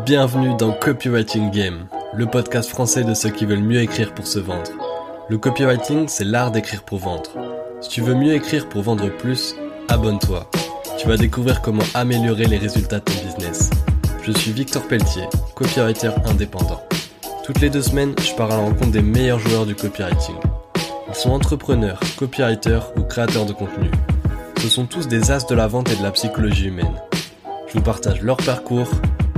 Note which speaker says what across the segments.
Speaker 1: Bienvenue dans Copywriting Game, le podcast français de ceux qui veulent mieux écrire pour se vendre. Le copywriting, c'est l'art d'écrire pour vendre. Si tu veux mieux écrire pour vendre plus, abonne-toi. Tu vas découvrir comment améliorer les résultats de ton business. Je suis Victor Pelletier, copywriter indépendant. Toutes les deux semaines, je pars à la rencontre des meilleurs joueurs du copywriting. Ils sont entrepreneurs, copywriters ou créateurs de contenu. Ce sont tous des as de la vente et de la psychologie humaine. Je vous partage leur parcours,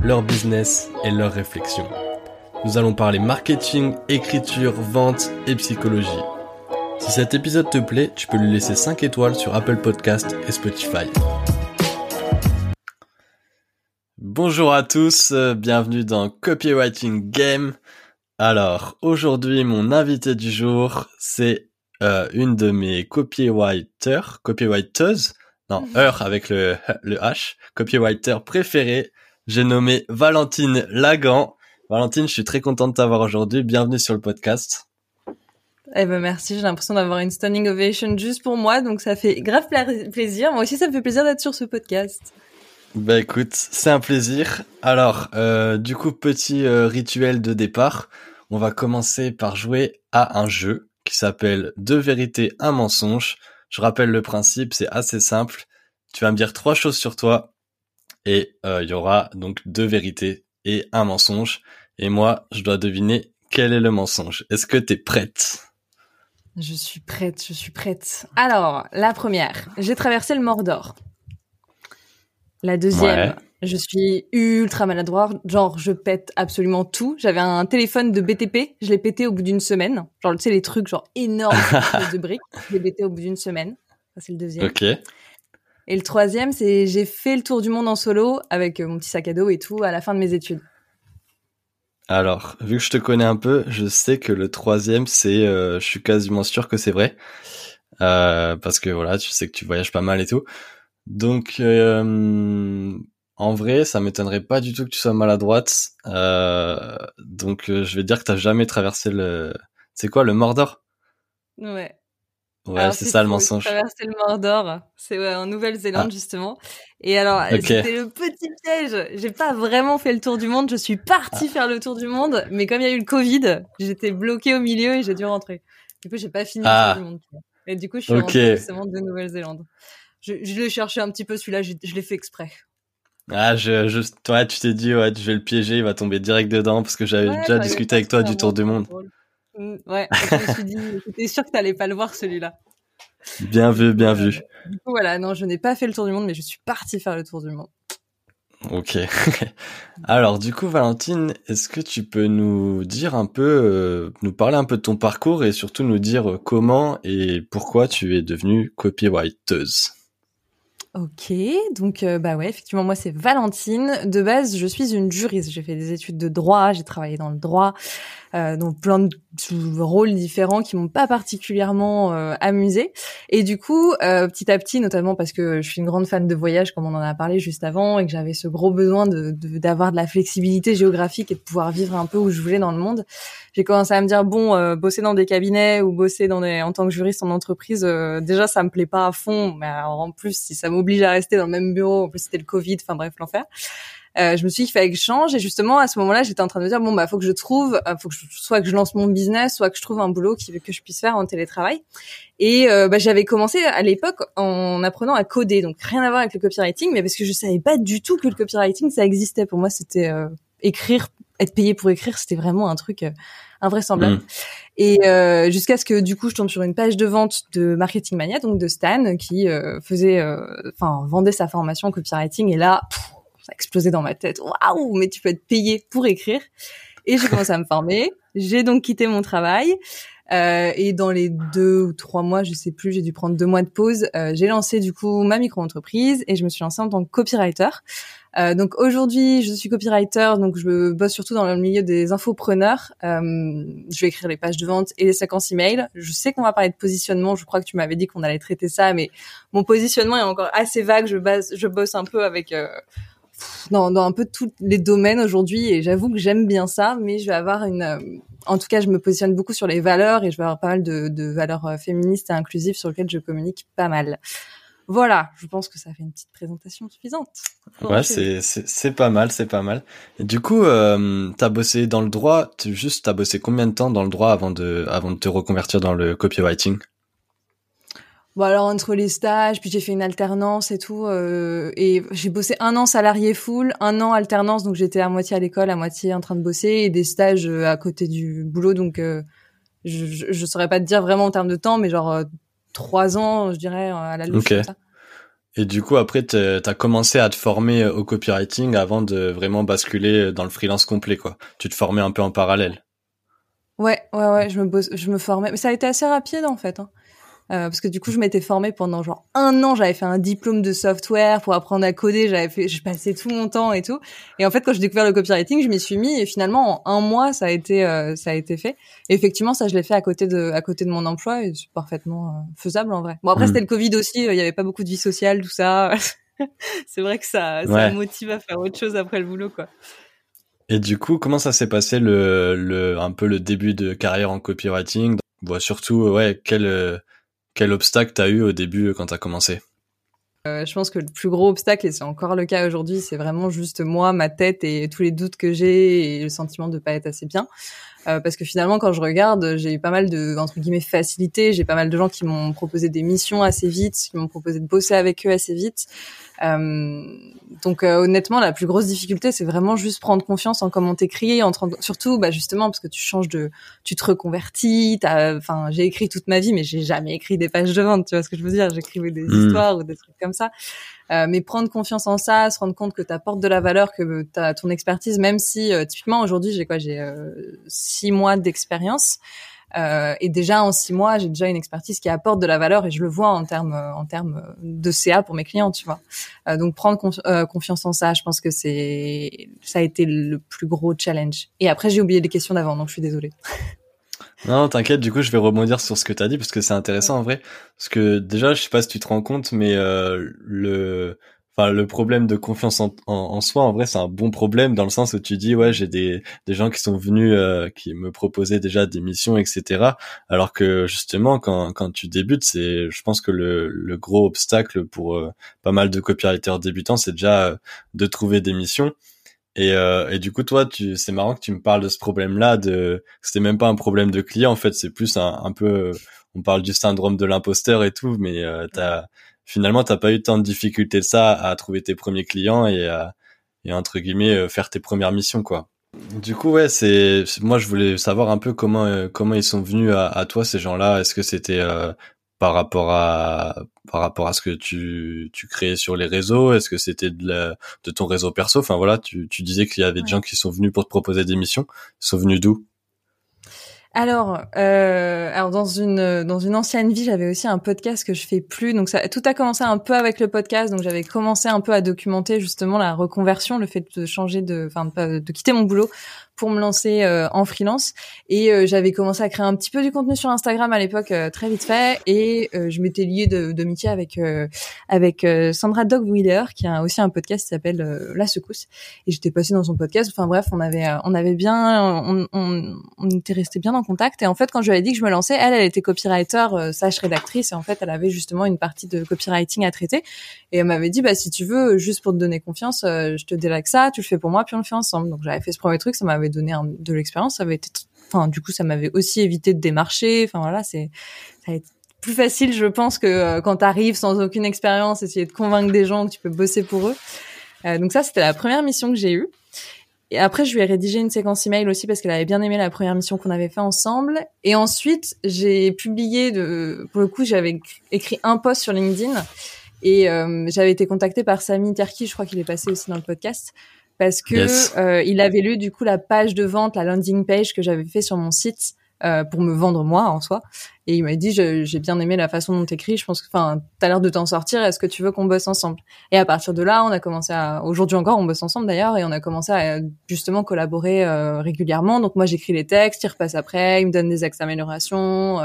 Speaker 1: leur business et leurs réflexions. Nous allons parler marketing, écriture, vente et psychologie. Si cet épisode te plaît, tu peux lui laisser 5 étoiles sur Apple Podcast et Spotify. Bonjour à tous, euh, bienvenue dans Copywriting Game. Alors, aujourd'hui, mon invité du jour, c'est euh, une de mes copywriters, copywriters, non, heure avec le, le H, copywriter préféré, j'ai nommé Valentine Lagan. Valentine, je suis très content de t'avoir aujourd'hui. Bienvenue sur le podcast.
Speaker 2: Eh ben merci, j'ai l'impression d'avoir une standing ovation juste pour moi, donc ça fait grave plaisir. Moi aussi, ça me fait plaisir d'être sur ce podcast.
Speaker 1: Bah écoute, c'est un plaisir. Alors, euh, du coup, petit euh, rituel de départ. On va commencer par jouer à un jeu qui s'appelle Deux vérités, un mensonge. Je rappelle le principe, c'est assez simple. Tu vas me dire trois choses sur toi et euh, il y aura donc deux vérités et un mensonge. Et moi, je dois deviner quel est le mensonge. Est-ce que t'es prête?
Speaker 2: Je suis prête, je suis prête. Alors, la première, j'ai traversé le Mordor. La deuxième, je suis ultra maladroit, genre je pète absolument tout. J'avais un téléphone de BTP, je l'ai pété au bout d'une semaine. Genre tu sais les trucs genre énormes de briques, je l'ai pété au bout d'une semaine. Ça c'est le deuxième.
Speaker 1: Ok.
Speaker 2: Et le troisième, c'est j'ai fait le tour du monde en solo avec euh, mon petit sac à dos et tout à la fin de mes études.
Speaker 1: Alors, vu que je te connais un peu, je sais que le troisième, c'est, euh, je suis quasiment sûr que c'est vrai, euh, parce que voilà, tu sais que tu voyages pas mal et tout. Donc, en vrai, ça m'étonnerait pas du tout que tu sois maladroite. donc, je vais dire que t'as jamais traversé le, c'est quoi, le Mordor?
Speaker 2: Ouais.
Speaker 1: Ouais, c'est ça le mensonge.
Speaker 2: Traverser le Mordor, c'est ouais, en Nouvelle-Zélande ah. justement. Et alors, c'était le petit piège. J'ai pas vraiment fait le tour du monde. Je suis partie ah. faire le tour du monde, mais comme il y a eu le Covid, j'étais bloquée au milieu et j'ai dû rentrer. Du coup, j'ai pas fini le tour ah. du monde. Et du coup, je suis rentrée justement de Nouvelle-Zélande. Je, je l'ai cherché un petit peu celui-là. Je, je l'ai fait exprès.
Speaker 1: Ah, je, je, toi, tu t'es dit, ouais, je vais le piéger, il va tomber direct dedans parce que j'avais déjà discuté avec toi du tour du monde.
Speaker 2: Mm, ouais, je me suis dit, j'étais sûre que t'allais pas le voir celui-là.
Speaker 1: Bien vu, bien vu.
Speaker 2: Du coup, voilà, non, je n'ai pas fait le tour du monde, mais je suis partie faire le tour du monde.
Speaker 1: Ok. Alors, du coup, Valentine, est-ce que tu peux nous dire un peu, euh, nous parler un peu de ton parcours et surtout nous dire comment et pourquoi tu es devenue copywriteuse?
Speaker 2: Ok, donc euh, bah ouais, effectivement moi c'est Valentine. De base, je suis une juriste. J'ai fait des études de droit, j'ai travaillé dans le droit, euh, donc plein de rôles différents qui m'ont pas particulièrement euh, amusée. Et du coup, euh, petit à petit, notamment parce que je suis une grande fan de voyage, comme on en a parlé juste avant, et que j'avais ce gros besoin de d'avoir de, la flexibilité géographique et de pouvoir vivre un peu où je voulais dans le monde, j'ai commencé à me dire bon, euh, bosser dans des cabinets ou bosser dans des, en tant que juriste en entreprise, déjà ça me plaît pas à fond, mais en plus si ça m'oblige à rester dans le même bureau, en plus c'était le Covid, enfin bref l'enfer. Euh, je me suis dit qu'il fallait que je change et justement à ce moment-là j'étais en train de me dire bon bah faut que je trouve euh, faut que je, soit que je lance mon business soit que je trouve un boulot qui que je puisse faire en télétravail et euh, bah, j'avais commencé à l'époque en apprenant à coder donc rien à voir avec le copywriting mais parce que je savais pas du tout que le copywriting ça existait pour moi c'était écrire être payé pour écrire c'était vraiment un truc invraisemblable. Mmh. Et euh, jusqu'à ce que du coup je tombe sur une page de vente de Marketing Mania, donc de Stan, qui faisait, enfin vendait sa formation en copywriting. Et là, ça a explosé dans ma tête. Waouh, mais tu peux être payé pour écrire. Et j'ai commencé à me former. J'ai donc quitté mon travail. Euh, et dans les deux ou trois mois, je sais plus, j'ai dû prendre deux mois de pause. Euh, j'ai lancé du coup ma micro-entreprise et je me suis lancée en tant que copywriter. Euh, donc aujourd'hui, je suis copywriter, donc je bosse surtout dans le milieu des infopreneurs. Euh, je vais écrire les pages de vente et les séquences email. Je sais qu'on va parler de positionnement. Je crois que tu m'avais dit qu'on allait traiter ça, mais mon positionnement est encore assez vague. Je, base, je bosse un peu avec euh, dans, dans un peu tous les domaines aujourd'hui et j'avoue que j'aime bien ça, mais je vais avoir une, euh, en tout cas, je me positionne beaucoup sur les valeurs et je vais avoir pas mal de, de valeurs euh, féministes et inclusives sur lesquelles je communique pas mal. Voilà, je pense que ça fait une petite présentation suffisante.
Speaker 1: Ouais, c'est c'est pas mal, c'est pas mal. Et du coup, euh, t'as bossé dans le droit. Juste, t'as bossé combien de temps dans le droit avant de avant de te reconvertir dans le copywriting?
Speaker 2: Bon alors entre les stages, puis j'ai fait une alternance et tout, euh, et j'ai bossé un an salarié full, un an alternance, donc j'étais à moitié à l'école, à moitié en train de bosser, et des stages euh, à côté du boulot, donc euh, je, je, saurais pas te dire vraiment en termes de temps, mais genre euh, trois ans, je dirais à la louche.
Speaker 1: ça. Et du coup après t'as commencé à te former au copywriting avant de vraiment basculer dans le freelance complet quoi. Tu te formais un peu en parallèle.
Speaker 2: Ouais ouais ouais, je me bosse, je me formais, mais ça a été assez rapide en fait. Hein. Euh, parce que du coup, je m'étais formée pendant genre un an. J'avais fait un diplôme de software pour apprendre à coder. J'avais fait, je passais tout mon temps et tout. Et en fait, quand j'ai découvert le copywriting, je m'y suis mis. Et finalement, en un mois, ça a été, euh, ça a été fait. Et effectivement, ça, je l'ai fait à côté de, à côté de mon emploi. Et c'est parfaitement euh, faisable en vrai. Bon, après, hmm. c'était le Covid aussi. Il y avait pas beaucoup de vie sociale, tout ça. c'est vrai que ça, ça motive à faire autre chose après le boulot, quoi.
Speaker 1: Et du coup, comment ça s'est passé le, le, un peu le début de carrière en copywriting? Bon, surtout, ouais, quel, quel obstacle t'as eu au début euh, quand t'as commencé
Speaker 2: euh, je pense que le plus gros obstacle, et c'est encore le cas aujourd'hui, c'est vraiment juste moi, ma tête et tous les doutes que j'ai et le sentiment de pas être assez bien. Euh, parce que finalement, quand je regarde, j'ai eu pas mal de entre guillemets facilité. J'ai pas mal de gens qui m'ont proposé des missions assez vite, qui m'ont proposé de bosser avec eux assez vite. Euh, donc euh, honnêtement, la plus grosse difficulté, c'est vraiment juste prendre confiance en comment t'écris, en surtout bah justement parce que tu changes de, tu te reconvertis. Enfin, j'ai écrit toute ma vie, mais j'ai jamais écrit des pages de vente. Tu vois ce que je veux dire? J'écrivais des hmm. histoires ou des trucs comme ça. Euh, mais prendre confiance en ça, se rendre compte que tu apportes de la valeur, que tu as ton expertise, même si euh, typiquement aujourd'hui j'ai quoi, j'ai euh, six mois d'expérience. Euh, et déjà en six mois, j'ai déjà une expertise qui apporte de la valeur et je le vois en termes en termes de CA pour mes clients, tu vois. Euh, donc prendre confiance en ça, je pense que c'est ça a été le plus gros challenge. Et après j'ai oublié les questions d'avant, donc je suis désolée.
Speaker 1: Non, t'inquiète, du coup, je vais rebondir sur ce que t'as dit parce que c'est intéressant en vrai. Parce que déjà, je sais pas si tu te rends compte, mais euh, le, enfin, le problème de confiance en, soi, en vrai, c'est un bon problème dans le sens où tu dis, ouais, j'ai des, des gens qui sont venus, euh, qui me proposaient déjà des missions, etc. Alors que justement, quand, quand tu débutes, c'est, je pense que le, le gros obstacle pour euh, pas mal de copywriters débutants, c'est déjà de trouver des missions. Et, euh, et du coup, toi, tu, c'est marrant que tu me parles de ce problème-là. De, c'était même pas un problème de client, en fait, c'est plus un, un peu, on parle du syndrome de l'imposteur et tout, mais euh, t'as, finalement, t'as pas eu tant de difficultés de ça à trouver tes premiers clients et à, et entre guillemets, euh, faire tes premières missions, quoi. Du coup, ouais, c'est, moi, je voulais savoir un peu comment, euh, comment ils sont venus à, à toi, ces gens-là. Est-ce que c'était euh, par rapport à par rapport à ce que tu tu créais sur les réseaux? Est-ce que c'était de, de ton réseau perso? Enfin voilà, tu, tu disais qu'il y avait des gens qui sont venus pour te proposer des missions. Ils sont venus d'où?
Speaker 2: Alors, euh, alors dans une dans une ancienne vie, j'avais aussi un podcast que je fais plus. Donc ça, tout a commencé un peu avec le podcast. Donc j'avais commencé un peu à documenter justement la reconversion, le fait de changer de, enfin de quitter mon boulot pour me lancer euh, en freelance. Et euh, j'avais commencé à créer un petit peu du contenu sur Instagram à l'époque, euh, très vite fait. Et je m'étais liée de, de métier avec avec Sandra Dogwheeler, qui a aussi un podcast qui s'appelle La Secousse. Et j'étais passée dans son podcast. Enfin bref, on avait on avait bien, on, on, on était resté bien en contact. Et en fait, quand je lui avais dit que je me lançais, elle, elle était copywriter, sage rédactrice. Et en fait, elle avait justement une partie de copywriting à traiter. Et elle m'avait dit, bah si tu veux, juste pour te donner confiance, je te délègue ça, tu le fais pour moi, puis on le fait ensemble. Donc j'avais fait ce premier truc, ça m'avait donné de l'expérience, ça avait été, enfin, du coup, ça m'avait aussi évité de démarcher. Enfin voilà, c'est, ça a été plus facile, je pense, que euh, quand tu arrives sans aucune expérience, essayer de convaincre des gens que tu peux bosser pour eux. Euh, donc ça, c'était la première mission que j'ai eue. Et après, je lui ai rédigé une séquence email aussi parce qu'elle avait bien aimé la première mission qu'on avait fait ensemble. Et ensuite, j'ai publié de, pour le coup, j'avais écrit un post sur LinkedIn et euh, j'avais été contactée par Samy Terki, je crois qu'il est passé aussi dans le podcast, parce que euh, il avait lu du coup la page de vente, la landing page que j'avais fait sur mon site euh, pour me vendre moi en soi. Et il m'a dit j'ai bien aimé la façon dont t'écris. Je pense que enfin t'as l'air de t'en sortir. Est-ce que tu veux qu'on bosse ensemble? Et à partir de là, on a commencé à aujourd'hui encore on bosse ensemble d'ailleurs et on a commencé à justement collaborer euh, régulièrement. Donc moi j'écris les textes, il repasse après, il me donne des axes d'amélioration.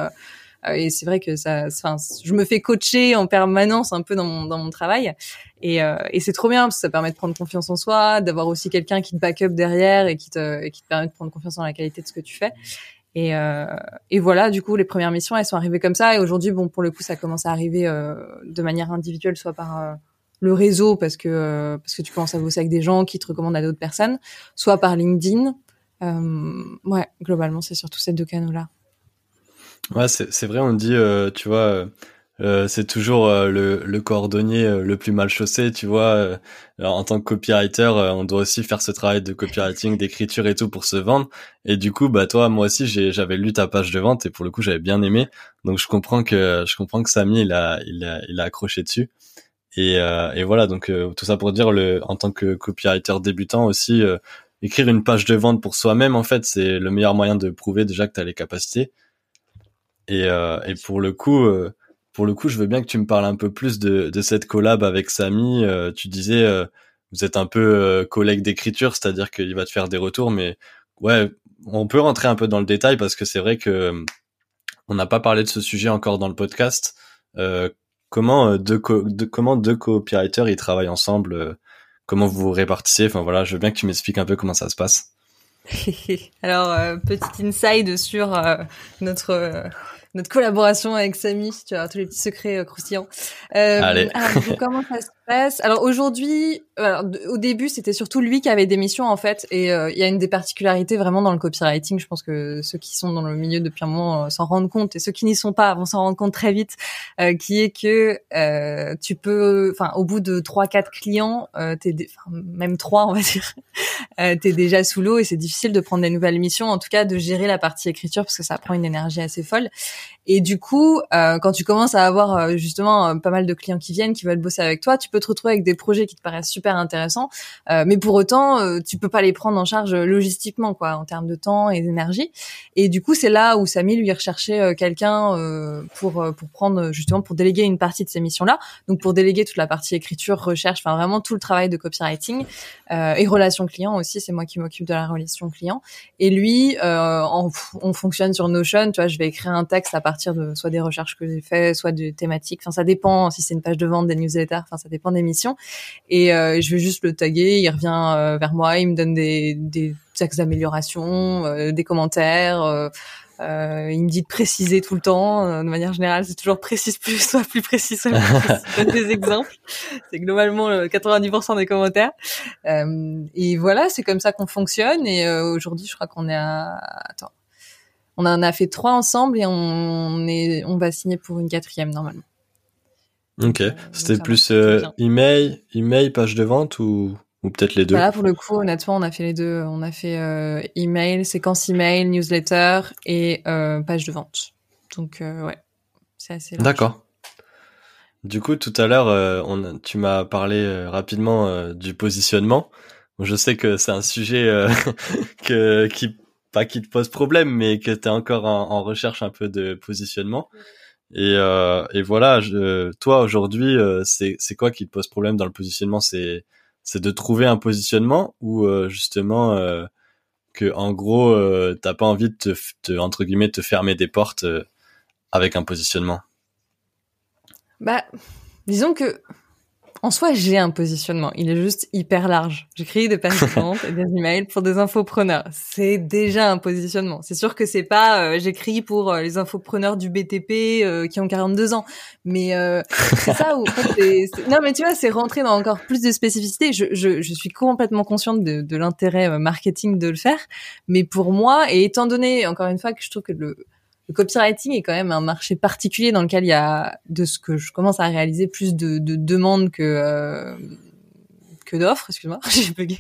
Speaker 2: Euh, et c'est vrai que ça, enfin, je me fais coacher en permanence un peu dans mon, dans mon travail. Et, euh, et c'est trop bien parce que ça permet de prendre confiance en soi, d'avoir aussi quelqu'un qui te back up derrière et qui te, qui te permet de prendre confiance en la qualité de ce que tu fais. Et, euh, et voilà, du coup, les premières missions, elles sont arrivées comme ça. Et aujourd'hui, bon, pour le coup, ça commence à arriver euh, de manière individuelle, soit par euh, le réseau, parce que euh, parce que tu commences à bosser avec des gens qui te recommandent à d'autres personnes, soit par LinkedIn. ouais, globalement, c'est surtout ces deux canaux-là.
Speaker 1: Ouais, c'est vrai, on dit, tu vois euh, c'est toujours euh, le, le, cordonnier euh, le plus mal chaussé, tu vois. en tant que copywriter, on doit aussi faire ce travail de copywriting, d'écriture et tout pour se vendre. Et du coup, bah toi, moi aussi, j'avais lu ta page de vente et pour le coup, j'avais bien aimé. Donc je comprends que je comprends que Samy il a il a, il a accroché dessus. Et, et voilà, donc tout ça pour dire, le, en tant que copywriter débutant aussi, écrire une page de vente pour soi-même, en fait, c'est le meilleur moyen de prouver déjà que tu as les capacités. Et, et pour le coup, pour le coup, je veux bien que tu me parles un peu plus de, de cette collab avec Samy. Euh, tu disais, euh, vous êtes un peu euh, collègue d'écriture, c'est-à-dire qu'il va te faire des retours, mais ouais, on peut rentrer un peu dans le détail parce que c'est vrai que on n'a pas parlé de ce sujet encore dans le podcast. comment deux de, comment deux copywriters ils travaillent ensemble Comment vous vous répartissez? Enfin voilà, je veux bien que tu m'expliques un peu comment ça se passe.
Speaker 2: Alors, petit inside sur notre notre collaboration avec Samy. Tu as tous les petits secrets euh, croustillants.
Speaker 1: Euh, Allez.
Speaker 2: comment ça se passe? Alors aujourd'hui, au début, c'était surtout lui qui avait des missions en fait, et euh, il y a une des particularités vraiment dans le copywriting. Je pense que ceux qui sont dans le milieu depuis un moment s'en rendent compte, et ceux qui n'y sont pas vont s'en rendre compte très vite, qui est que tu peux, enfin, au bout de trois, quatre clients, t'es, même trois, on va dire, t'es déjà sous l'eau et c'est difficile de prendre des nouvelles missions, en tout cas de gérer la partie écriture parce que ça prend une énergie assez folle. Et du coup, euh, quand tu commences à avoir euh, justement euh, pas mal de clients qui viennent, qui veulent bosser avec toi, tu peux te retrouver avec des projets qui te paraissent super intéressants, mais pour autant, tu peux pas les prendre en charge logistiquement, quoi, en termes de temps et d'énergie. Et du coup, c'est là où Samy lui recherchait quelqu'un pour pour prendre justement pour déléguer une partie de ces missions-là, donc pour déléguer toute la partie écriture, recherche, enfin vraiment tout le travail de copywriting et relations clients aussi. C'est moi qui m'occupe de la relation client. Et lui, on, on fonctionne sur Notion. Tu vois, je vais écrire un texte à partir de soit des recherches que j'ai fait, soit des thématiques. Enfin, ça dépend si c'est une page de vente, des newsletters. Enfin, ça dépend des missions. Et euh, je vais juste le taguer. Il revient euh, vers moi. Il me donne des, des axes d'amélioration, euh, des commentaires. Euh, il me dit de préciser tout le temps. de manière générale, c'est toujours précise plus, soit plus précis, soit plus précis. donne des exemples. C'est globalement 90% des commentaires. et voilà, c'est comme ça qu'on fonctionne. Et aujourd'hui, je crois qu'on est à... Attends on en a fait trois ensemble et on est, on va signer pour une quatrième normalement.
Speaker 1: Ok. Euh, C'était plus euh, email, email, page de vente ou, ou peut-être les deux?
Speaker 2: Voilà, pour le coup, honnêtement, on a fait les deux. On a fait euh, email, séquence email, newsletter et page de vente. Donc ouais, c'est assez.
Speaker 1: D'accord. Du coup, tout à l'heure, tu m'as parlé rapidement du positionnement. Je sais que c'est un sujet que, qui pas qui te pose problème, mais que tu es encore en, recherche un peu de positionnement. Et, euh, et voilà, je, toi aujourd'hui, euh, c'est quoi qui te pose problème dans le positionnement? C'est c'est de trouver un positionnement ou euh, justement euh, que en gros euh, t'as pas envie de te, te, entre guillemets te fermer des portes avec un positionnement?
Speaker 2: Bah, disons que en soi, j'ai un positionnement. Il est juste hyper large. J'écris des pages et des emails pour des infopreneurs. C'est déjà un positionnement. C'est sûr que c'est pas euh, j'écris pour euh, les infopreneurs du BTP euh, qui ont 42 ans, mais c'est ça où non mais tu vois, c'est rentrer dans encore plus de spécificité. Je, je, je suis complètement consciente de, de l'intérêt marketing de le faire, mais pour moi et étant donné encore une fois que je trouve que le le copywriting est quand même un marché particulier dans lequel il y a, de ce que je commence à réaliser, plus de, de demandes que euh, que d'offres. Excuse-moi, j'ai bugué.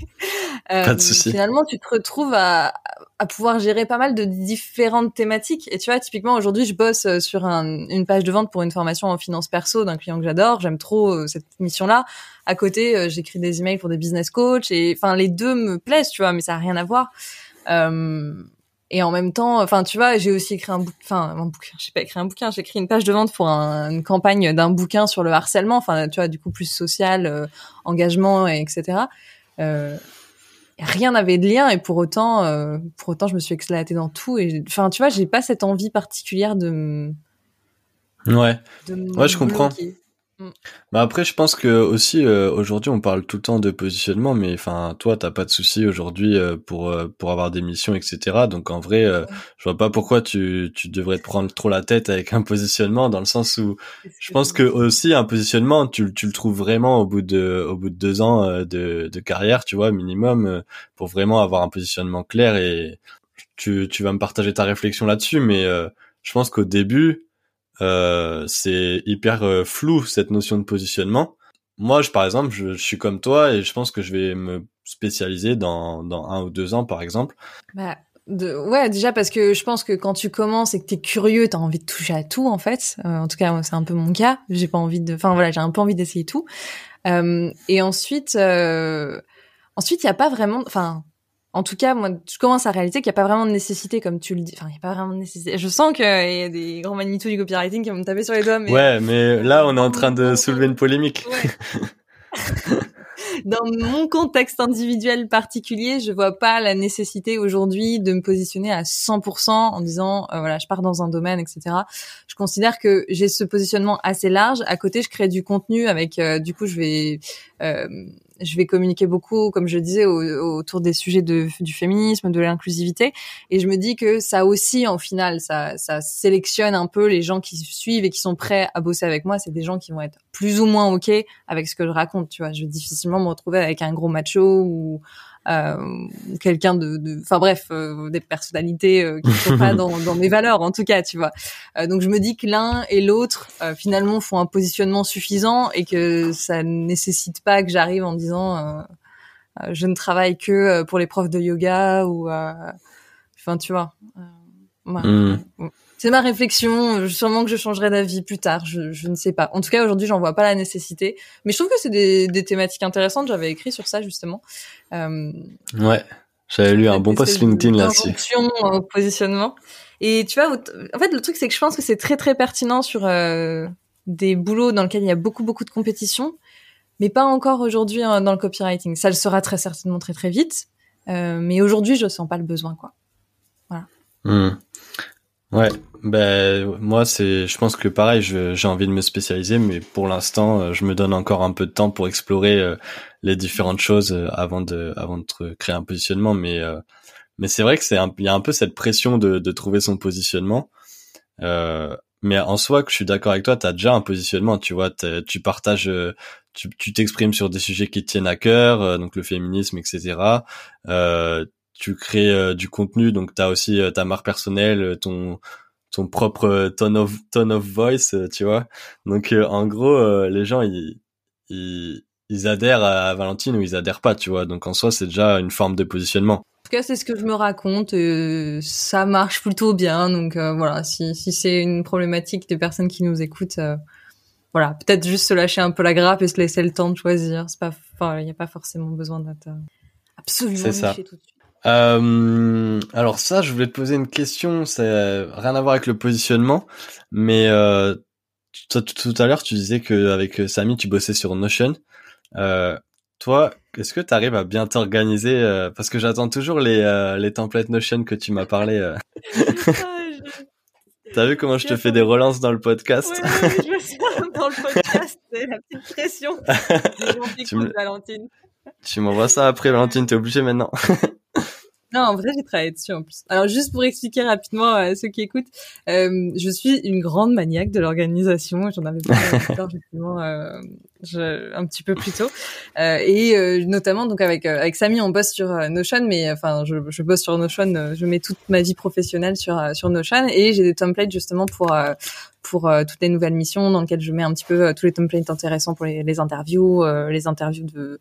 Speaker 1: Euh, pas de souci.
Speaker 2: Finalement, tu te retrouves à, à pouvoir gérer pas mal de différentes thématiques. Et tu vois, typiquement aujourd'hui, je bosse euh, sur un, une page de vente pour une formation en finance perso d'un client que j'adore. J'aime trop euh, cette mission-là. À côté, j'écris des emails pour des business coachs. Et enfin, les deux me plaisent, tu vois, mais ça a rien à voir. Euh, et en même temps, enfin, tu vois, j'ai aussi écrit un bouquin, enfin, un bouquin, j'ai pas écrit un bouquin, j'ai écrit une page de vente pour une campagne d'un bouquin sur le harcèlement, enfin, tu vois, du coup, plus social, euh, engagement, et etc. Euh, rien n'avait de lien et pour autant, euh, pour autant, je me suis éclatée dans tout et, enfin, tu vois, j'ai pas cette envie particulière de
Speaker 1: Ouais. ouais, je comprends. Mm. Bah après, je pense que aussi euh, aujourd'hui, on parle tout le temps de positionnement, mais enfin, toi, t'as pas de souci aujourd'hui euh, pour euh, pour avoir des missions, etc. Donc en vrai, je vois pas pourquoi tu tu devrais te prendre trop la tête avec un positionnement, dans le sens où je pense que aussi un positionnement, tu tu le trouves vraiment au bout de au bout de deux ans de de carrière, tu vois, minimum, pour vraiment avoir un positionnement clair. Et tu tu vas me partager ta réflexion là-dessus, mais je pense qu'au début euh, c'est hyper euh, flou cette notion de positionnement. Moi, je, par exemple, je, suis comme toi et je pense que je vais me spécialiser dans, dans un ou deux ans, par exemple.
Speaker 2: Bah, de, ouais, déjà parce que je pense que quand tu commences et que t'es curieux, t'as envie de toucher à tout en fait. Euh, en tout cas, c'est un peu mon cas. J'ai pas envie de, enfin voilà, j'ai un peu envie d'essayer tout. Euh, et ensuite, ensuite, il y a pas vraiment, enfin, en tout cas, moi, je commence à réaliser qu'il n'y a pas vraiment de nécessité, comme tu le dis. Enfin, il n'y a pas vraiment de nécessité. Je sens qu'il y a des grands magnitos du copywriting qui vont me taper sur les doigts. Mais...
Speaker 1: Ouais, mais là, on est en train de soulever une polémique.
Speaker 2: Dans mon contexte individuel particulier, je vois pas la nécessité aujourd'hui de me positionner à 100% en disant, euh, voilà, je pars dans un domaine, etc. Je considère que j'ai ce positionnement assez large. À côté, je crée du contenu avec, euh, du coup, je vais euh, je vais communiquer beaucoup, comme je disais, autour des sujets du féminisme, de l'inclusivité. Et je me dis que ça aussi, en final, ça, ça sélectionne un peu les gens qui suivent et qui sont prêts à bosser avec moi. C'est des gens qui vont être plus ou moins OK avec ce que je raconte. Tu vois, je vais difficilement me retrouver avec un gros macho ou quelqu'un de, enfin bref, euh, des personnalités euh, qui ne sont pas dans, dans, mes valeurs en tout cas, tu vois. donc je me dis que l'un et l'autre finalement font un positionnement suffisant et que ça nécessite pas que j'arrive en disant je ne travaille que pour les profs de yoga ou enfin tu vois. Hmm. C'est ma réflexion. Sûrement que je changerai d'avis plus tard. Je, je, ne sais pas. En tout cas, aujourd'hui, j'en vois pas la nécessité. Mais je trouve que c'est des, des, thématiques intéressantes. J'avais écrit sur ça justement.
Speaker 1: Euh, ouais, j'avais lu un bon post LinkedIn là-dessus.
Speaker 2: au positionnement. Et tu vois, en fait, le truc, c'est que je pense que c'est très très pertinent sur euh, des boulots dans lesquels il y a beaucoup beaucoup de compétition, mais pas encore aujourd'hui hein, dans le copywriting. Ça le sera très certainement très très vite. Euh, mais aujourd'hui, je sens pas le besoin, quoi. Voilà.
Speaker 1: Hmm. Ouais, ben moi c'est, je pense que pareil, j'ai envie de me spécialiser, mais pour l'instant, euh, je me donne encore un peu de temps pour explorer euh, les différentes choses euh, avant de, avant de créer un positionnement. Mais, mais c'est vrai que c'est, il y a un peu cette pression de, de trouver son positionnement. mais en soi, que je suis d'accord avec toi, tu as déjà un positionnement, tu vois, tu partages, tu t'exprimes sur des sujets qui tiennent à cœur, donc le féminisme, etc tu crées euh, du contenu, donc tu as aussi euh, ta marque personnelle, euh, ton ton propre tone of tone of voice, tu vois. Donc en gros, les gens ils, ils, ils adhèrent à Valentine ou ils adhèrent pas, tu vois. Donc en soi, c'est déjà une forme de positionnement. En
Speaker 2: tout cas, c'est ce que je me raconte. ça marche plutôt bien. Donc voilà, si, si c'est une problématique des personnes qui nous écoutent, voilà, peut-être juste se lâcher un peu la grappe et se laisser le temps de choisir. C'est pas, enfin, il n'y a pas forcément besoin d'être absolument ça. tout de suite.
Speaker 1: Euh, alors ça, je voulais te poser une question, c'est rien à voir avec le positionnement, mais euh, tout, à l'heure tu disais que avec Samy tu bossais sur Notion. Euh, toi, est-ce que tu arrives à bien t'organiser euh, Parce que j'attends toujours les, euh, les templates Notion que tu m'as parlé. Euh. T'as vu comment je te fais des relances dans le podcast?
Speaker 2: Oui, je me suis dans le podcast, c'est la petite pression. tu. Valentine.
Speaker 1: Tu m'envoies ça après, Valentine, t'es obligé maintenant.
Speaker 2: Non, en vrai, j'ai travaillé dessus en plus. Alors, juste pour expliquer rapidement à ceux qui écoutent, euh, je suis une grande maniaque de l'organisation. J'en avais parlé justement euh, je, un petit peu plus tôt. Euh, et euh, notamment, donc avec euh, avec Samy, on bosse sur euh, Notion, mais enfin, je, je bosse sur Notion. je mets toute ma vie professionnelle sur sur Notion et j'ai des templates justement pour pour toutes les nouvelles missions dans lesquelles je mets un petit peu tous les templates intéressants pour les, les interviews, les interviews de euh,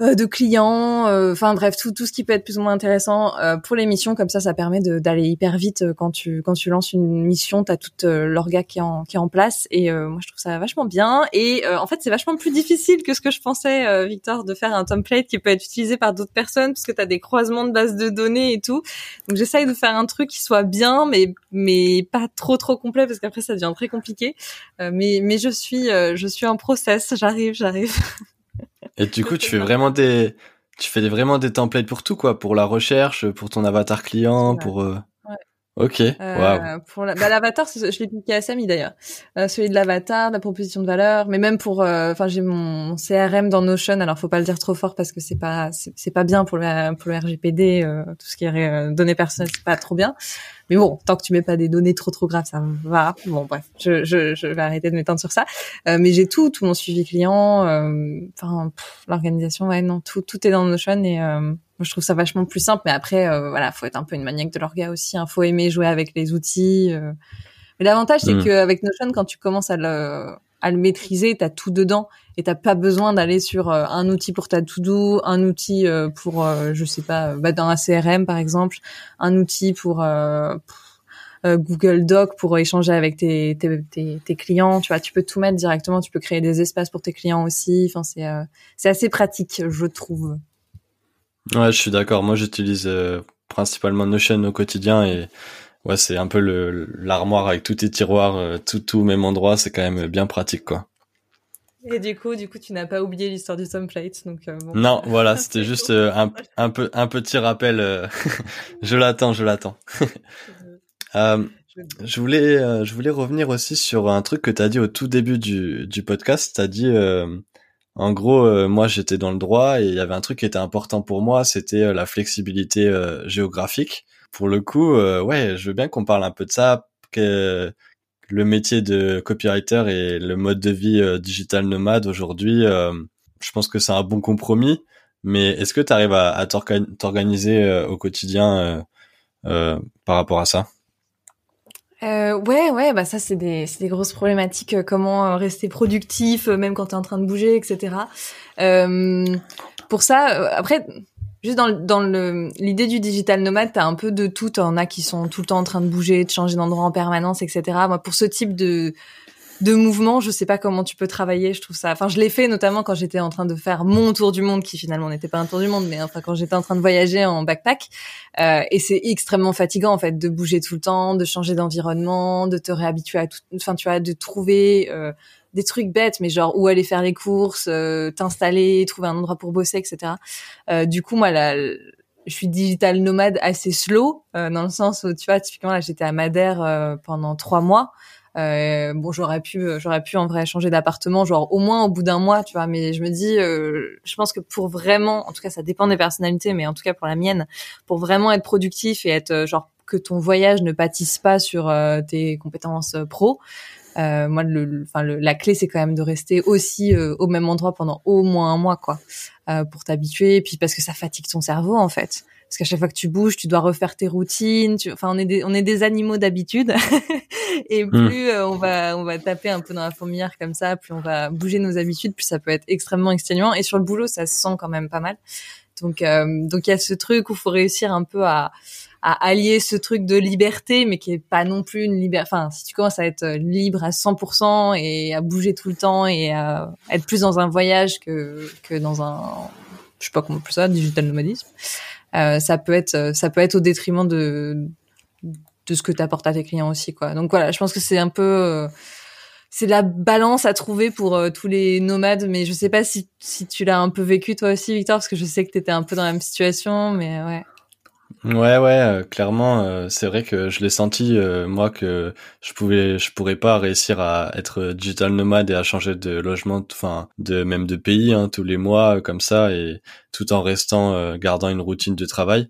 Speaker 2: de clients, euh, enfin bref tout tout ce qui peut être plus ou moins intéressant euh, pour les missions comme ça ça permet d'aller hyper vite quand tu quand tu lances une mission t'as toute l'orga qui est en qui est en place. Et moi je trouve ça vachement bien. Et en fait c'est vachement plus difficile que ce que je pensais Victor de faire un template qui peut être utilisé par d'autres personnes parce que t'as des croisements de bases de données et tout. Donc j'essaye de faire un truc qui soit bien mais mais pas trop trop complet parce qu'après ça devient très compliqué. Mais mais je suis je suis en process. J'arrive j'arrive
Speaker 1: Et du coup, tu fais vraiment des, tu fais vraiment des templates pour tout, quoi, pour la recherche, pour ton avatar client, pour. Euh... Ok. Euh,
Speaker 2: Pour bah, l'avatar, je l'ai piqué à Samy d'ailleurs. Euh, celui de l'avatar, la proposition de valeur, mais même pour, euh, enfin j'ai mon CRM dans Notion. Alors faut pas le dire trop fort parce que c'est pas c'est pas bien pour le pour le RGPD, euh, tout ce qui est données personnelles, c'est pas trop bien. Mais bon, tant que tu mets pas des données trop trop graves, ça va. Bon bref, je je, je vais arrêter de m'étendre sur ça. mais j'ai tout, tout mon suivi client, enfin l'organisation, ouais non, tout tout est dans Notion et moi, je trouve ça vachement plus simple, mais après, euh, voilà, faut être un peu une maniaque de l'orga aussi. Hein. Faut aimer jouer avec les outils. Euh. Mais l'avantage, c'est mm. qu'avec Notion, quand tu commences à le, à le maîtriser, t'as tout dedans et t'as pas besoin d'aller sur euh, un outil pour ta to-do, un outil euh, pour, je sais pas, bah, dans un CRM par exemple, un outil pour Google Doc pour échanger avec tes, clients. Tu vois, tu peux tout mettre directement. Tu peux créer des espaces pour tes clients aussi. Enfin, c'est c'est assez pratique, je trouve.
Speaker 1: Ouais, je suis d'accord. Moi, j'utilise euh, principalement Notion au quotidien et ouais, c'est un peu le l'armoire avec tous tes tiroirs, euh, tout tout au même endroit. C'est quand même bien pratique, quoi.
Speaker 2: Et du coup, du coup, tu n'as pas oublié l'histoire du template, donc. Euh, bon.
Speaker 1: Non, voilà, c'était juste un, un peu un petit rappel. je l'attends, je l'attends. je voulais je voulais revenir aussi sur un truc que tu as dit au tout début du du podcast. T'as dit en gros, euh, moi j'étais dans le droit et il y avait un truc qui était important pour moi, c'était euh, la flexibilité euh, géographique. Pour le coup, ouais, je veux bien qu'on parle un peu de ça, que le métier de copywriter et le mode de vie digital nomade aujourd'hui, je pense que c'est un bon compromis. Mais est-ce que tu arrives à, t'organiser au quotidien par rapport à ça?
Speaker 2: Euh, ouais, ouais, bah ça c'est des, c'est des grosses problématiques. Euh, comment euh, rester productif, euh, même quand t'es en train de bouger, etc. Euh, pour ça, après, juste dans, dans le l'idée du digital nomade, t'as un peu de tout. T'en as qui sont tout le temps en train de bouger, de changer d'endroit en permanence, etc. Moi, pour ce type de de mouvement, je sais pas comment tu peux travailler. Je trouve ça. Enfin, je l'ai fait notamment quand j'étais en train de faire mon tour du monde, qui finalement n'était pas un tour du monde, mais enfin quand j'étais en train de voyager en backpack. Euh, et c'est extrêmement fatigant en fait de bouger tout le temps, de changer d'environnement, de te réhabituer à tout. Enfin, tu vois, de trouver euh, des trucs bêtes, mais genre où aller faire les courses, euh, t'installer, trouver un endroit pour bosser, etc. Euh, du coup, moi, là, je suis digital nomade assez slow, euh, dans le sens où tu vois, typiquement là, j'étais à Madère pendant trois mois. Euh, bon, j'aurais pu, euh, j'aurais pu en vrai changer d'appartement, genre au moins au bout d'un mois, tu vois. Mais je me dis, euh, je pense que pour vraiment, en tout cas, ça dépend des personnalités, mais en tout cas pour la mienne, pour vraiment être productif et être genre que ton voyage ne pâtisse pas sur tes compétences pro. moi, le, enfin, la clé, c'est quand même de rester aussi au même endroit pendant au moins un mois, quoi, pour t'habituer. Et puis parce que ça fatigue ton cerveau, en fait parce qu'à chaque fois que tu bouges, tu dois refaire tes routines. Tu... Enfin, on est des, on est des animaux d'habitude, et hmm. plus euh, on va, on va taper un peu dans la fourmilière comme ça, plus on va bouger nos habitudes, plus ça peut être extrêmement exténuant. Et sur le boulot, ça se sent quand même pas mal. Donc, euh, donc il y a ce truc où faut réussir un peu à, à allier ce truc de liberté, mais qui est pas non plus une liberté. Enfin, si tu commences à être libre à 100% et à bouger tout le temps et à être plus dans un voyage que que dans un, je sais pas comment plus ça, digital nomadisme. Euh, ça peut être euh, ça peut être au détriment de de ce que tu apportes à tes clients aussi quoi. Donc voilà, je pense que c'est un peu euh, c'est la balance à trouver pour tous les nomades, mais je sais pas si, si tu l'as un peu vécu toi aussi, Victor, parce que je sais que tu étais un peu dans la même situation, mais ouais.
Speaker 1: Ouais, ouais, euh, clairement, euh, c'est vrai que je l'ai senti euh, moi que je pouvais, je pourrais pas réussir à être digital nomade et à changer de logement, enfin, de même de pays hein, tous les mois comme ça et tout en restant gardant une routine de travail.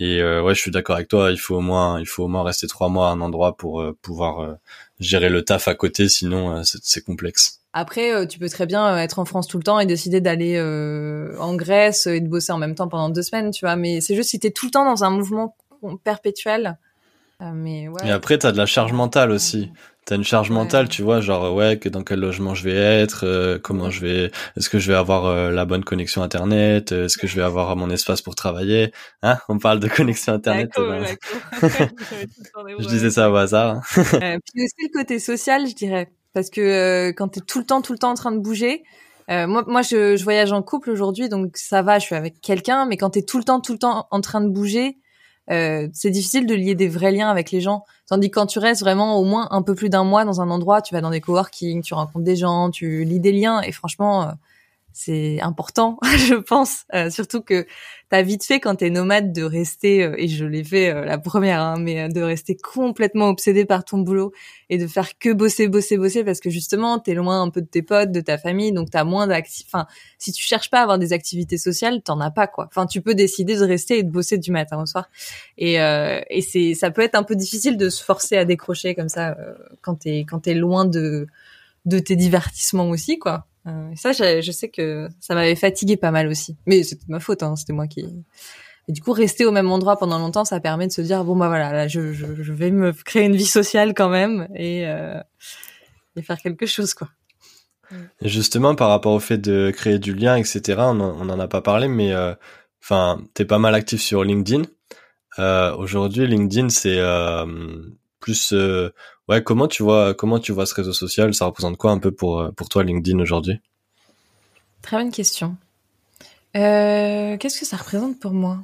Speaker 1: Et ouais, je suis d'accord avec toi. Il faut au moins, il faut au moins rester trois mois à un endroit pour pouvoir gérer le taf à côté, sinon c'est complexe.
Speaker 2: Après, euh, tu peux très bien euh, être en France tout le temps et décider d'aller euh, en Grèce et de bosser en même temps pendant deux semaines, tu vois. Mais c'est juste si t'es tout le temps dans un mouvement perpétuel. mais ouais.
Speaker 1: Et après, t'as de la charge mentale aussi. T'as une charge mentale, tu vois, genre ouais, que dans quel logement je vais être, comment je vais, est-ce que je vais avoir la bonne connexion internet, est-ce que je vais avoir mon espace pour travailler, hein? On parle de connexion internet. Ben. je disais ça au hasard.
Speaker 2: Hein. puis aussi le côté social, je dirais parce que euh, quand tu es tout le temps tout le temps en train de bouger euh, moi moi je, voyage en couple aujourd'hui donc ça va je suis avec quelqu'un mais quand tu es tout le temps tout le temps en train de bouger euh, c'est difficile de lier des vrais liens avec les gens. Tandis que quand tu restes vraiment au moins un peu plus d'un mois dans un endroit tu vas dans des coworking tu rencontres des gens tu lis des liens et franchement c'est important, je pense. Euh, surtout que t'as vite fait quand t'es nomade de rester, euh, et je l'ai fait euh, la première, hein, mais de rester complètement obsédé par ton boulot et de faire que bosser, bosser, bosser, parce que justement t'es loin un peu de tes potes, de ta famille, donc t'as moins d'actifs. Enfin, si tu cherches pas à avoir des activités sociales, t'en as pas quoi. Enfin, tu peux décider de rester et de bosser du matin au soir. Et, et c'est, ça peut être un peu difficile de se forcer à décrocher comme ça quand t'es quand t'es loin de de tes divertissements aussi quoi. Euh, ça, je, sais que ça m'avait fatigué pas mal aussi. Mais c'était ma faute, hein, c'était moi qui. Et du coup, rester au même endroit pendant longtemps, ça permet de se dire bon bah voilà, là, je, je, vais me créer une vie sociale quand même et, euh, et faire quelque chose quoi.
Speaker 1: Justement, par rapport au fait de créer du lien, etc., on n'en a pas parlé, mais euh, enfin, tu t'es pas mal actif sur LinkedIn. Euh, Aujourd'hui, LinkedIn, c'est euh, plus Ouais, comment tu vois comment tu vois ce réseau social? Ça représente quoi un peu pour euh, pour toi LinkedIn aujourd'hui?
Speaker 2: Très bonne question. Euh, Qu'est-ce que ça représente pour moi?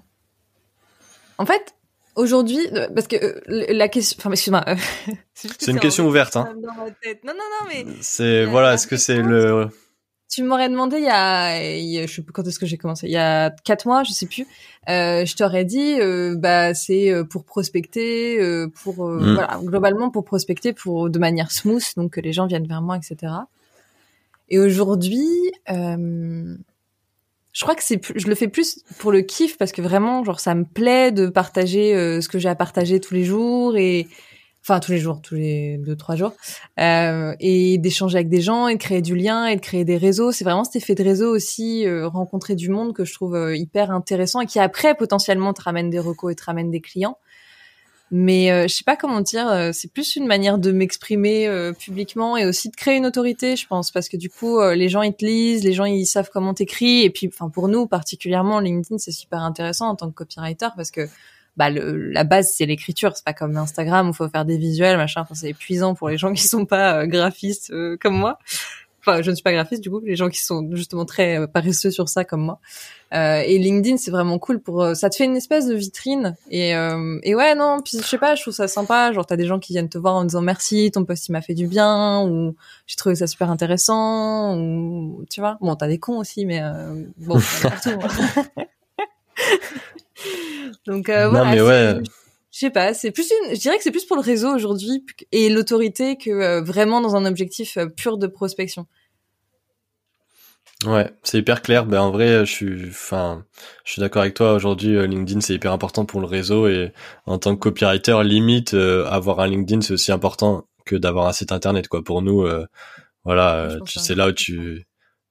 Speaker 2: En fait, aujourd'hui, euh, parce que euh, la question, enfin excuse-moi,
Speaker 1: c'est une question ouverte, hein.
Speaker 2: Non, non, non, mais
Speaker 1: c'est voilà, est-ce que c'est le
Speaker 2: tu m'aurais demandé il y a, je sais plus quand est-ce que j'ai commencé, il y a quatre mois, je sais plus. Euh, je t'aurais dit, euh, bah c'est euh, pour prospecter, euh, pour mm. voilà, globalement pour prospecter, pour de manière smooth, donc que les gens viennent vers moi, etc. Et aujourd'hui, je crois que c'est, je le fais plus pour le kiff parce que vraiment, genre ça me plaît de partager ce que j'ai à partager tous les jours et enfin tous les jours, tous les deux trois jours, euh, et d'échanger avec des gens et de créer du lien et de créer des réseaux. C'est vraiment cet effet de réseau aussi, euh, rencontrer du monde que je trouve euh, hyper intéressant et qui après potentiellement te ramène des recos et te ramène des clients. Mais euh, je sais pas comment dire, c'est plus une manière de m'exprimer publiquement et aussi de créer une autorité, je pense, parce que du coup les gens ils te lisent, les gens ils savent comment t'écris et puis enfin pour nous particulièrement LinkedIn c'est super intéressant en tant que copywriter parce que bah la base c'est l'écriture. C'est pas comme Instagram où faut faire des visuels machin. Enfin, c'est épuisant pour les gens qui sont pas euh, graphistes euh, comme moi. Enfin je ne suis pas graphiste du coup. Les gens qui sont justement très euh, paresseux sur ça comme moi. Et LinkedIn c'est vraiment cool pour ça te fait une espèce de vitrine. Et et ouais non puis je sais pas je trouve ça sympa. Genre t'as des gens qui viennent te voir en disant merci ton post il m'a fait du bien ou j'ai trouvé ça super intéressant ou tu vois. Bon t'as des cons aussi mais bon partout hein. Donc euh, voilà, mais ouais. Je sais pas, c'est plus une, je dirais que c'est plus pour le réseau aujourd'hui et l'autorité que euh, vraiment dans un objectif euh, pur de prospection.
Speaker 1: Ouais, c'est hyper clair. Ben en vrai, je suis, enfin, je suis d'accord avec toi. Aujourd'hui, LinkedIn c'est hyper important pour le réseau et en tant que copywriter, limite avoir un LinkedIn c'est aussi important que d'avoir un site internet quoi. Pour nous, voilà, sais là où tu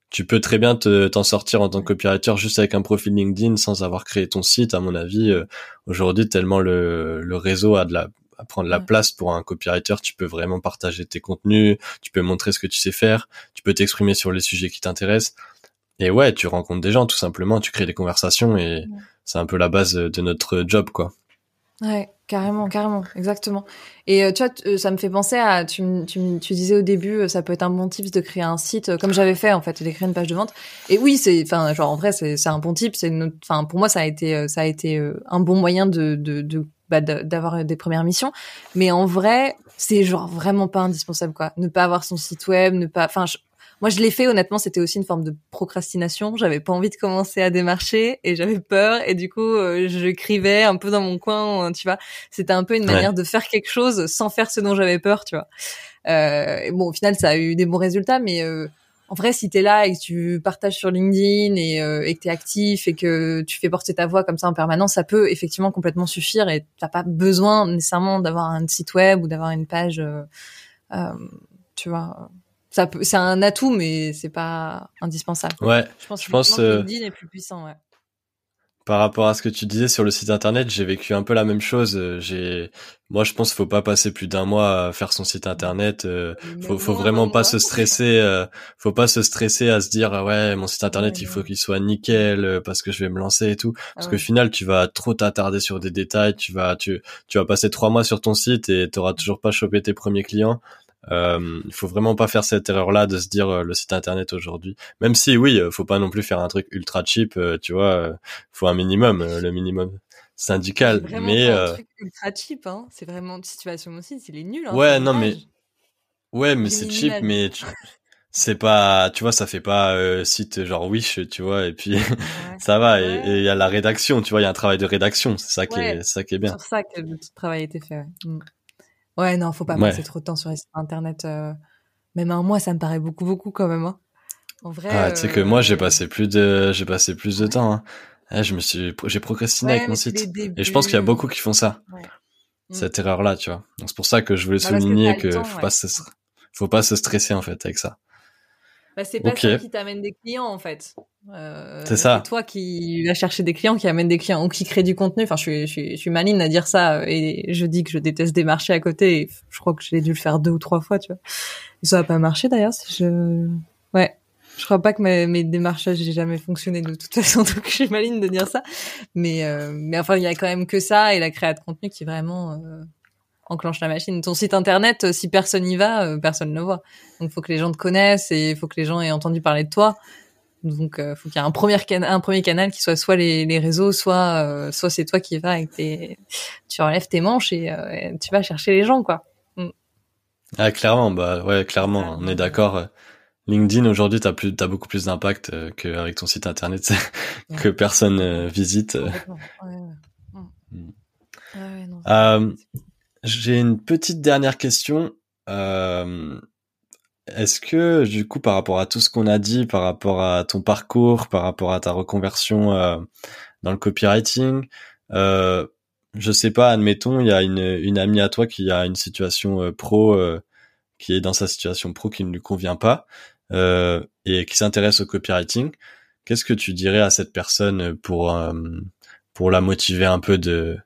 Speaker 1: tu peux très bien t'en sortir en tant que copywriter juste avec un profil LinkedIn sans avoir créé ton site, à mon avis. Euh, aujourd'hui, tellement le, le, réseau a de la à prendre la place pour un copywriter, tu peux vraiment partager tes contenus, tu peux montrer ce que tu sais faire, tu peux t'exprimer sur les sujets qui t'intéressent. Et ouais, tu rencontres des gens tout simplement, tu crées des conversations et c'est un peu la base de notre job, quoi.
Speaker 2: Ouais, carrément, carrément, exactement. Et euh, tu vois, euh, ça me fait penser à, tu, tu, tu disais au début, euh, ça peut être un bon tip de créer un site, comme j'avais fait en fait, d'écrire une page de vente. Et oui, c'est, enfin, genre en vrai, c'est, c'est un bon tip. C'est, enfin, pour moi, ça a été, ça a été un bon moyen de, de, de bah, d'avoir des premières missions. Mais en vrai, c'est genre vraiment pas indispensable quoi. Ne pas avoir son site web, ne pas, enfin, moi, je l'ai fait, honnêtement, c'était aussi une forme de procrastination. J'avais pas envie de commencer à démarcher et j'avais peur. Et du coup, euh, j'écrivais un peu dans mon coin, tu vois. C'était un peu une manière de faire quelque chose sans faire ce dont j'avais peur, tu vois. Euh, bon, au final, ça a eu des bons résultats, mais euh, en vrai, si t'es là et que tu partages sur LinkedIn et, euh, et que t'es actif et que tu fais porter ta voix comme ça en permanence, ça peut effectivement complètement suffire et t'as pas besoin nécessairement d'avoir un site web ou d'avoir une page, euh, euh tu vois ça c'est un atout, mais c'est pas indispensable.
Speaker 1: Ouais. Je pense, je pense euh,
Speaker 2: LinkedIn est plus puissant, ouais.
Speaker 1: Par rapport à ce que tu disais sur le site internet, j'ai vécu un peu la même chose. Euh, j'ai, moi, je pense qu'il faut pas passer plus d'un mois à faire son site internet. Euh, faut, faut vraiment pas se stresser. Euh, faut pas se stresser à se dire ah ouais, mon site internet, il faut qu'il soit nickel parce que je vais me lancer et tout. Parce ah qu'au final, tu vas trop t'attarder sur des détails. Tu vas, tu, tu vas passer trois mois sur ton site et t'auras toujours pas chopé tes premiers clients. Euh, il faut vraiment pas faire cette erreur-là de se dire euh, le site internet aujourd'hui. Même si oui, euh, faut pas non plus faire un truc ultra cheap, euh, tu vois. faut un minimum, le minimum syndical. mais
Speaker 2: un truc ultra cheap, hein. C'est vraiment une situation aussi, c'est les nuls. Hein,
Speaker 1: ouais, non mais ouais, mais c'est cheap, mais c'est pas, tu vois, ça fait pas euh, site genre Wish, tu vois, et puis ça va. Et il y a la rédaction, tu vois, il y a un travail de rédaction, c'est ça qui est, ça qui est bien.
Speaker 2: C'est ça que le travail a été fait. Ouais, mm. Non, faut pas passer trop de temps sur les sites internet. Euh, même un mois, ça me paraît beaucoup, beaucoup quand même. Hein.
Speaker 1: En vrai. Ah, tu sais que moi, j'ai euh, passé plus de, j'ai passé plus de temps. Hein. Eh, je me suis, j'ai procrastiné avec mon site. Et je pense qu'il y a beaucoup qui font ça. Mm. Cette erreur-là, tu vois. Donc c'est pour ça que je voulais bah, souligner que, faut pas se, faut pas se stresser en fait avec ça.
Speaker 2: Bah, c'est pas ça qui t'amène des clients en fait.
Speaker 1: Euh, c'est ça.
Speaker 2: Toi qui vas chercher des clients, qui amène des clients ou qui crée du contenu. Enfin, je suis, je suis, je suis maligne à dire ça et je dis que je déteste des marchés à côté. Et je crois que j'ai dû le faire deux ou trois fois, tu vois. ça a pas marché d'ailleurs. Je, ouais. Je crois pas que mes, mes démarchages j'ai jamais fonctionné de toute façon, donc je suis maligne de dire ça. Mais, euh, mais enfin, il y a quand même que ça et la création de contenu qui vraiment euh, enclenche la machine. Ton site internet, euh, si personne y va, euh, personne ne le voit. Donc, faut que les gens te connaissent et il faut que les gens aient entendu parler de toi. Donc, euh, faut qu'il y ait un premier canal, un premier canal qui soit soit les, les réseaux, soit soit c'est toi qui vas avec tes, tu relèves tes manches et, tu vas chercher les gens, quoi. Mm.
Speaker 1: Ah, clairement, bah ouais, clairement, on est d'accord. LinkedIn aujourd'hui, t'as plus, t'as beaucoup plus d'impact qu'avec ton site internet que personne visite. Ouais. J'ai une petite dernière question. Euh, Est-ce que, du coup, par rapport à tout ce qu'on a dit, par rapport à ton parcours, par rapport à ta reconversion euh, dans le copywriting, euh, je sais pas, admettons, il y a une, amie à toi qui a une situation euh, pro, euh, qui est dans sa situation pro qui ne lui convient pas, et qui s'intéresse au copywriting. Qu'est-ce que tu dirais à cette personne pour pour la motiver un peu de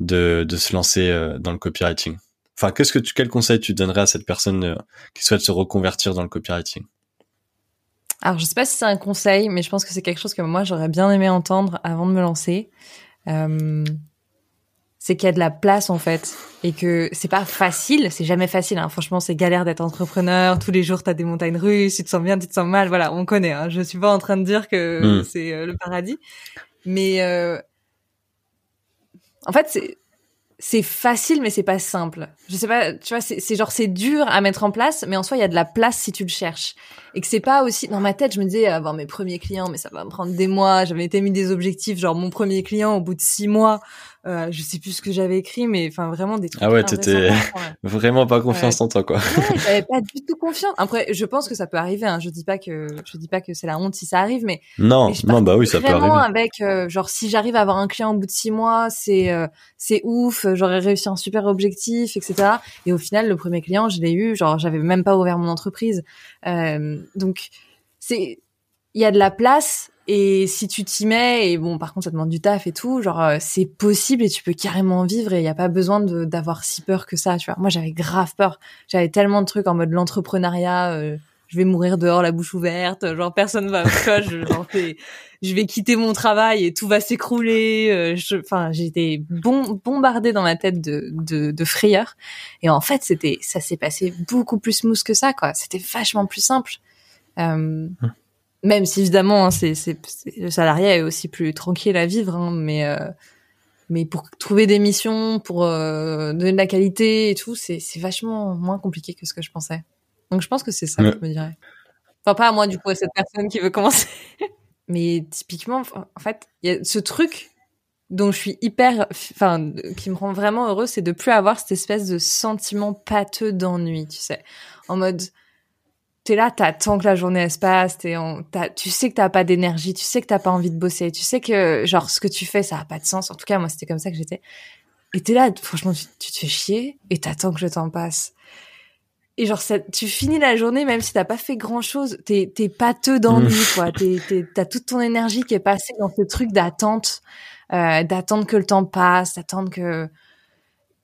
Speaker 1: de, se lancer dans le copywriting? Enfin, qu'est-ce que tu, quel conseil tu donnerais à cette personne euh, qui souhaite se reconvertir dans le copywriting?
Speaker 2: Alors, je sais pas si c'est un conseil, mais je pense que c'est quelque chose que moi j'aurais bien aimé entendre avant de me lancer. Euh, c'est qu'il y a de la place en fait et que c'est pas facile, c'est jamais facile. Hein. Franchement, c'est galère d'être entrepreneur. Tous les jours, t'as des montagnes russes, tu te sens bien, tu te sens mal. Voilà, on connaît. Hein. Je suis pas en train de dire que hmm. c'est le paradis, mais en fait, c'est c'est facile mais c'est pas simple. Je sais pas, tu vois, c'est genre c'est dur à mettre en place, mais en soi il y a de la place si tu le cherches. Et que c'est pas aussi dans ma tête, je me disais avoir mes premiers clients, mais ça va me prendre des mois. J'avais été mis des objectifs, genre mon premier client au bout de six mois. Euh, je sais plus ce que j'avais écrit, mais enfin vraiment des trucs.
Speaker 1: Ah ouais, t'étais vraiment pas confiance en toi, quoi.
Speaker 2: Ouais, j'avais pas du tout confiance. Après, je pense que ça peut arriver. Hein. Je dis pas que je dis pas que c'est la honte si ça arrive, mais
Speaker 1: non, non, bah oui, ça peut arriver.
Speaker 2: Avec euh, genre si j'arrive à avoir un client au bout de six mois, c'est euh, c'est ouf. J'aurais réussi un super objectif, etc. Et au final, le premier client, je l'ai eu. Genre, j'avais même pas ouvert mon entreprise. Euh, donc c'est il y a de la place et si tu t'y mets, et bon, par contre, ça demande du taf et tout, genre, euh, c'est possible et tu peux carrément vivre et il n'y a pas besoin d'avoir si peur que ça, tu vois. Moi, j'avais grave peur. J'avais tellement de trucs en mode l'entrepreneuriat, euh, je vais mourir dehors la bouche ouverte, genre, personne va, je, genre, je vais quitter mon travail et tout va s'écrouler. Euh, enfin, j'étais bon, bombardée dans ma tête de, de, de frayeur. Et en fait, c'était, ça s'est passé beaucoup plus smooth que ça, quoi. C'était vachement plus simple. Euh, hum. Même si évidemment, hein, c'est, le salariat est aussi plus tranquille à vivre, hein, mais euh, mais pour trouver des missions, pour euh, donner de la qualité et tout, c'est, vachement moins compliqué que ce que je pensais. Donc je pense que c'est ça que je me dirais. Enfin pas à moi du coup à cette personne qui veut commencer. mais typiquement, en fait, il y a ce truc dont je suis hyper, enfin, qui me rend vraiment heureux, c'est de plus avoir cette espèce de sentiment pâteux d'ennui, tu sais, en mode t'es là, t'attends que la journée elle se passe, t'es en, tu sais que t'as pas d'énergie, tu sais que t'as pas envie de bosser, tu sais que genre ce que tu fais ça a pas de sens. En tout cas moi c'était comme ça que j'étais. Et t'es là, franchement tu, te fais chier et t'attends que je t'en passe. Et genre ça, tu finis la journée même si t'as pas fait grand chose, t'es t'es pâteux d'ennui mmh. quoi. T'es t'as toute ton énergie qui est passée dans ce truc d'attente, euh, d'attendre que le temps passe, d'attendre que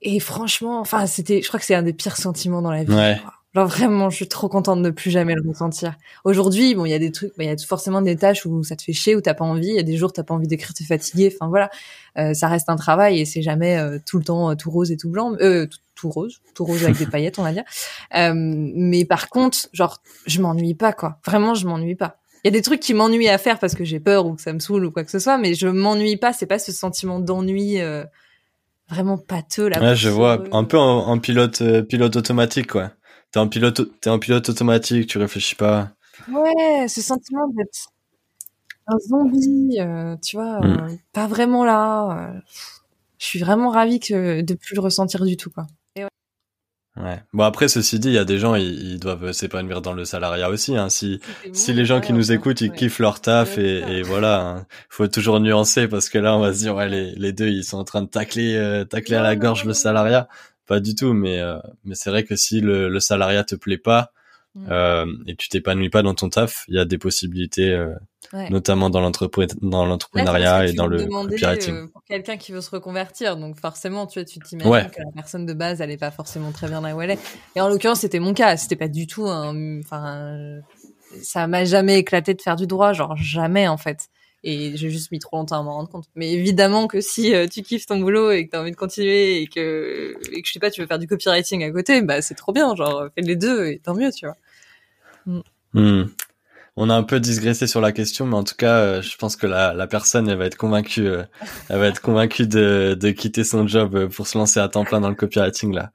Speaker 2: et franchement, enfin, c'était, je crois que c'est un des pires sentiments dans la vie. Ouais. Genre vraiment, je suis trop contente de ne plus jamais le ressentir. Aujourd'hui, bon, il y a des trucs, il y a forcément des tâches où ça te fait chier, où t'as pas envie. Il y a des jours où t'as pas envie d'écrire, t'es fatigué. Enfin voilà, euh, ça reste un travail et c'est jamais euh, tout le temps euh, tout rose et tout blanc, euh, tout, rose, tout rose avec des paillettes, on va dire. mais par contre, genre, je m'ennuie pas quoi. Vraiment, je m'ennuie pas. Il y a des trucs qui m'ennuient à faire parce que j'ai peur ou que ça me saoule ou quoi que ce soit, mais je m'ennuie pas. C'est pas ce sentiment d'ennui vraiment pâteux là.
Speaker 1: Ouais, je vois, un peu en, pilote pilote automatique quoi t'es en pilote, t'es en pilote automatique, tu réfléchis pas.
Speaker 2: Ouais, ce sentiment d'être un zombie, euh, tu vois,
Speaker 1: Mm.
Speaker 2: euh, pas vraiment là. euh, je suis vraiment ravie que de plus le ressentir du tout, quoi.
Speaker 1: Ouais. Bon après, ceci dit, il y a des gens, ils, ils doivent s'épanouir dans le salariat aussi. Hein. Si si les gens qui nous écoutent, ils kiffent leur taf et, et voilà, hein. faut toujours nuancer parce que là, on va se dire ouais, les, les deux, ils sont en train de tacler tacler à la gorge le salariat. Pas du tout, mais euh, mais c'est vrai que si le, le salariat te plaît pas
Speaker 2: Mm.
Speaker 1: euh, et tu t'épanouis pas dans ton taf, il y a des possibilités, euh,
Speaker 2: Ouais.
Speaker 1: notamment dans l'entrepreneuriat et dans le
Speaker 2: demandais,
Speaker 1: copywriting.
Speaker 2: euh, pour quelqu'un qui veut se reconvertir, donc forcément, tu vois, tu t'imagines
Speaker 1: Ouais.
Speaker 2: que la personne de base, elle est pas forcément très bien là où elle est. Et en l'occurrence, c'était mon cas. C'était pas du tout enfin, ça m'a jamais éclaté de faire du droit, genre jamais en fait. Et j'ai juste mis trop longtemps à m'en rendre compte. Mais évidemment que si euh, tu kiffes ton boulot et que t'as envie de continuer et que, et que je sais pas, tu veux faire du copywriting à côté, bah c'est trop bien, genre fais les deux et tant mieux, tu vois.
Speaker 1: Hmm. On a un peu digressé sur la question, mais en tout cas, euh, je pense que la, la personne, elle va être convaincue, euh, elle va être convaincue de, de quitter son job pour se lancer à temps plein dans le copywriting là.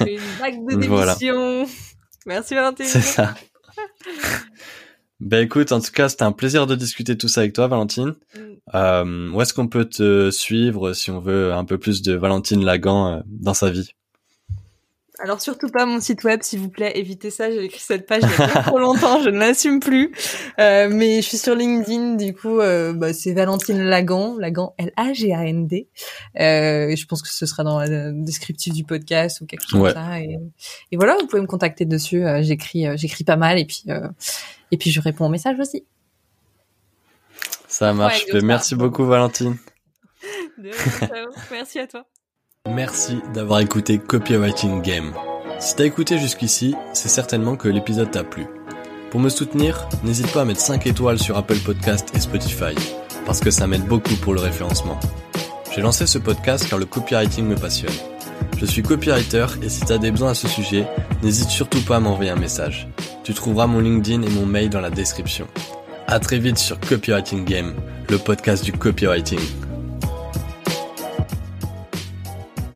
Speaker 2: Une vague de
Speaker 1: Voilà.
Speaker 2: démission. Merci Valentine.
Speaker 1: C'est ça. Ben écoute, en tout cas, c'était un plaisir de discuter tout ça avec toi, Valentine.
Speaker 2: Mm.
Speaker 1: Euh, où est-ce qu'on peut te suivre si on veut un peu plus de Valentine Lagan euh, dans sa vie?
Speaker 2: Alors surtout pas mon site web, s'il vous plaît, évitez ça. J'ai écrit cette page il y a trop longtemps, je ne l'assume plus. Euh, mais je suis sur LinkedIn, du coup, euh, bah, c'est Valentine Lagan, Lagan L-A-G-A-N-D. Euh, je pense que ce sera dans le descriptif du podcast ou quelque chose
Speaker 1: Ouais.
Speaker 2: comme ça. Et, et voilà, vous pouvez me contacter dessus. Euh, j'écris, j'écris pas mal et puis euh, et puis je réponds aux messages aussi.
Speaker 1: Ça marche.
Speaker 2: Ouais,
Speaker 1: merci beaucoup, Valentine.
Speaker 2: De rien, ciao. Merci à toi.
Speaker 1: Merci d'avoir écouté Copywriting Game. Si t'as écouté jusqu'ici, c'est certainement que l'épisode t'a plu. Pour me soutenir, n'hésite pas à mettre 5 étoiles sur Apple Podcast et Spotify, parce que ça m'aide beaucoup pour le référencement. J'ai lancé ce podcast car le copywriting me passionne. Je suis copywriter et si t'as des besoins à ce sujet, n'hésite surtout pas à m'envoyer un message. Tu trouveras mon LinkedIn et mon mail dans la description. À très vite sur Copywriting Game, le podcast du copywriting.